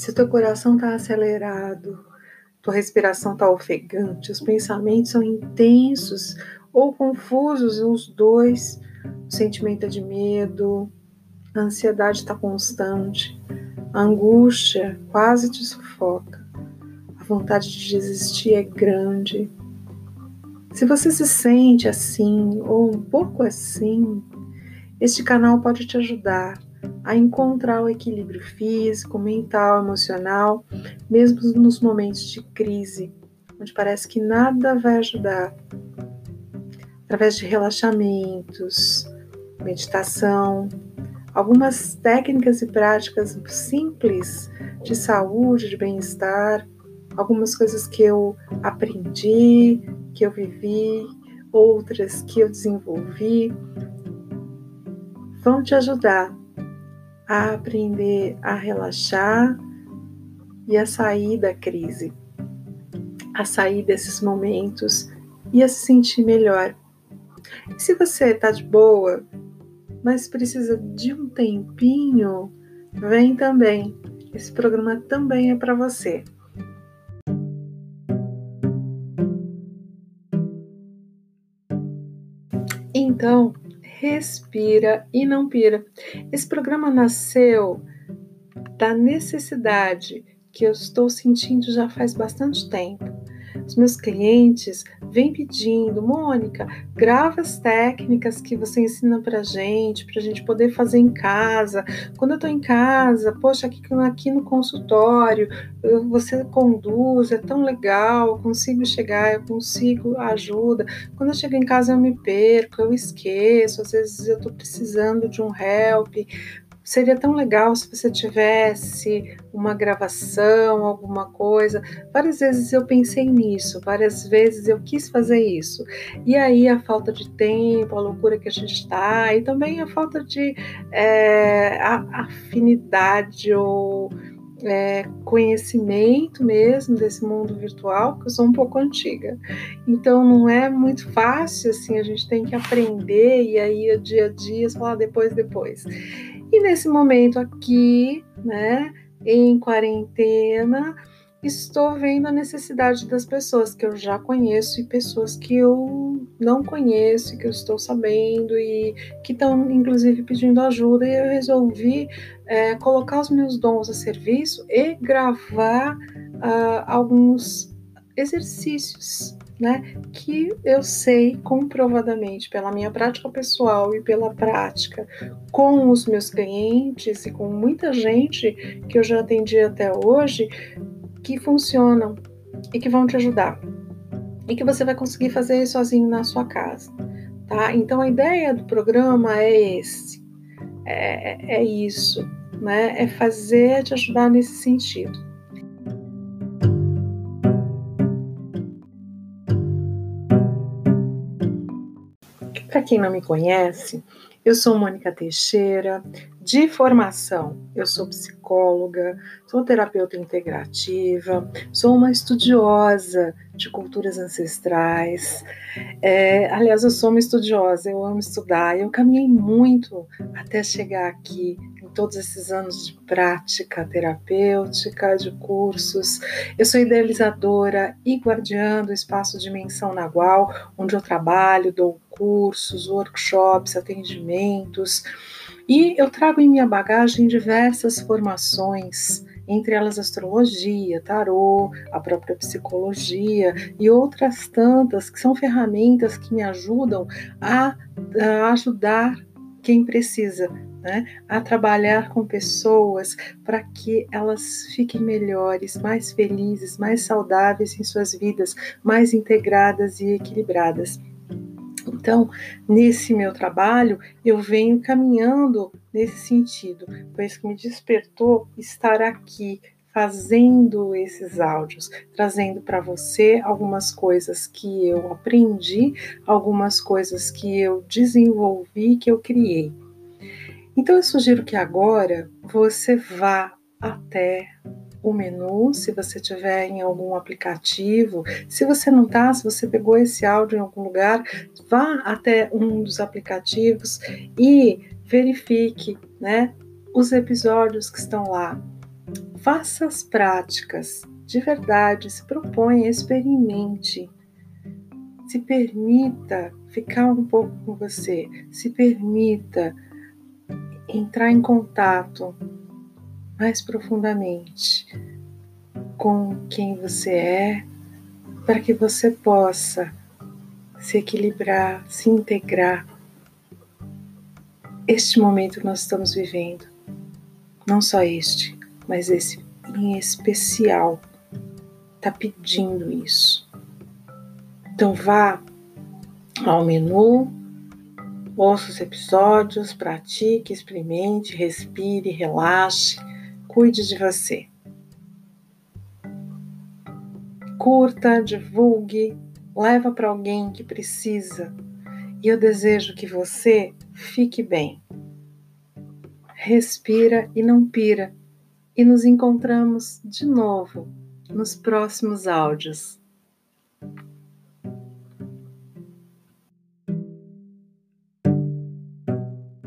Se teu coração está acelerado, tua respiração está ofegante, os pensamentos são intensos ou confusos, os dois, o sentimento é de medo, a ansiedade está constante, a angústia quase te sufoca, a vontade de desistir é grande. Se você se sente assim ou um pouco assim, este canal pode te ajudar a encontrar o equilíbrio físico, mental, emocional, mesmo nos momentos de crise, onde parece que nada vai ajudar. Através de relaxamentos, meditação, algumas técnicas e práticas simples de saúde, de bem-estar, algumas coisas que eu aprendi, que eu vivi, outras que eu desenvolvi, vão te ajudar a aprender a relaxar e a sair da crise, a sair desses momentos e a se sentir melhor. E se você está de boa, mas precisa de um tempinho, vem também. Esse programa também é para você. Então, respira e não pira. Esse programa nasceu da necessidade que eu estou sentindo já faz bastante tempo. Os meus clientes vêm pedindo, Mônica, grava as técnicas que você ensina pra gente, pra gente poder fazer em casa. Quando eu tô em casa, poxa, aqui, aqui no consultório, você conduz, é tão legal, eu consigo chegar, eu consigo ajuda. Quando eu chego em casa, eu me perco, eu esqueço, às vezes eu tô precisando de um help. Seria tão legal se você tivesse uma gravação, alguma coisa. Várias vezes eu pensei nisso, várias vezes eu quis fazer isso. E aí a falta de tempo, a loucura que a gente está, e também a falta de é, afinidade ou é, conhecimento mesmo desse mundo virtual, porque eu sou um pouco antiga. Então não é muito fácil assim, a gente tem que aprender e aí o dia a dia falar depois, depois. E nesse momento aqui, né, em quarentena, estou vendo a necessidade das pessoas que eu já conheço e pessoas que eu não conheço, que eu estou sabendo e que estão inclusive pedindo ajuda. E eu resolvi é, colocar os meus dons a serviço e gravar uh, alguns exercícios né, que eu sei comprovadamente pela minha prática pessoal e pela prática com os meus clientes e com muita gente que eu já atendi até hoje, que funcionam e que vão te ajudar. E que você vai conseguir fazer sozinho na sua casa, tá? Então a ideia do programa é esse, é, é isso, né? É fazer te ajudar nesse sentido. Para quem não me conhece, eu sou Mônica Teixeira, de formação, eu sou psicóloga, sou terapeuta integrativa, sou uma estudiosa de culturas ancestrais. É, aliás, eu sou uma estudiosa, eu amo estudar, eu caminhei muito até chegar aqui todos esses anos de prática terapêutica, de cursos. Eu sou idealizadora e guardiã do espaço Dimensão Nagual, onde eu trabalho, dou cursos, workshops, atendimentos. E eu trago em minha bagagem diversas formações, entre elas astrologia, tarô, a própria psicologia e outras tantas que são ferramentas que me ajudam a, a ajudar quem precisa né, a trabalhar com pessoas para que elas fiquem melhores, mais felizes, mais saudáveis em suas vidas, mais integradas e equilibradas. Então, nesse meu trabalho, eu venho caminhando nesse sentido, pois que me despertou estar aqui fazendo esses áudios, trazendo para você algumas coisas que eu aprendi, algumas coisas que eu desenvolvi, que eu criei. Então eu sugiro que agora você vá até o menu, se você tiver em algum aplicativo. Se você não está, se você pegou esse áudio em algum lugar, vá até um dos aplicativos e verifique, né, os episódios que estão lá. Faça as práticas, de verdade, se proponha, experimente. Se permita ficar um pouco com você, se permita entrar em contato mais profundamente com quem você é, para que você possa se equilibrar, se integrar. Este momento que nós estamos vivendo, não só este, mas esse em especial, está pedindo isso. Então vá ao menu, ouça os episódios, pratique, experimente, respire, relaxe, cuide de você. Curta, divulgue, leva para alguém que precisa. E eu desejo que você fique bem. Respira e não pira. E nos encontramos de novo nos próximos áudios.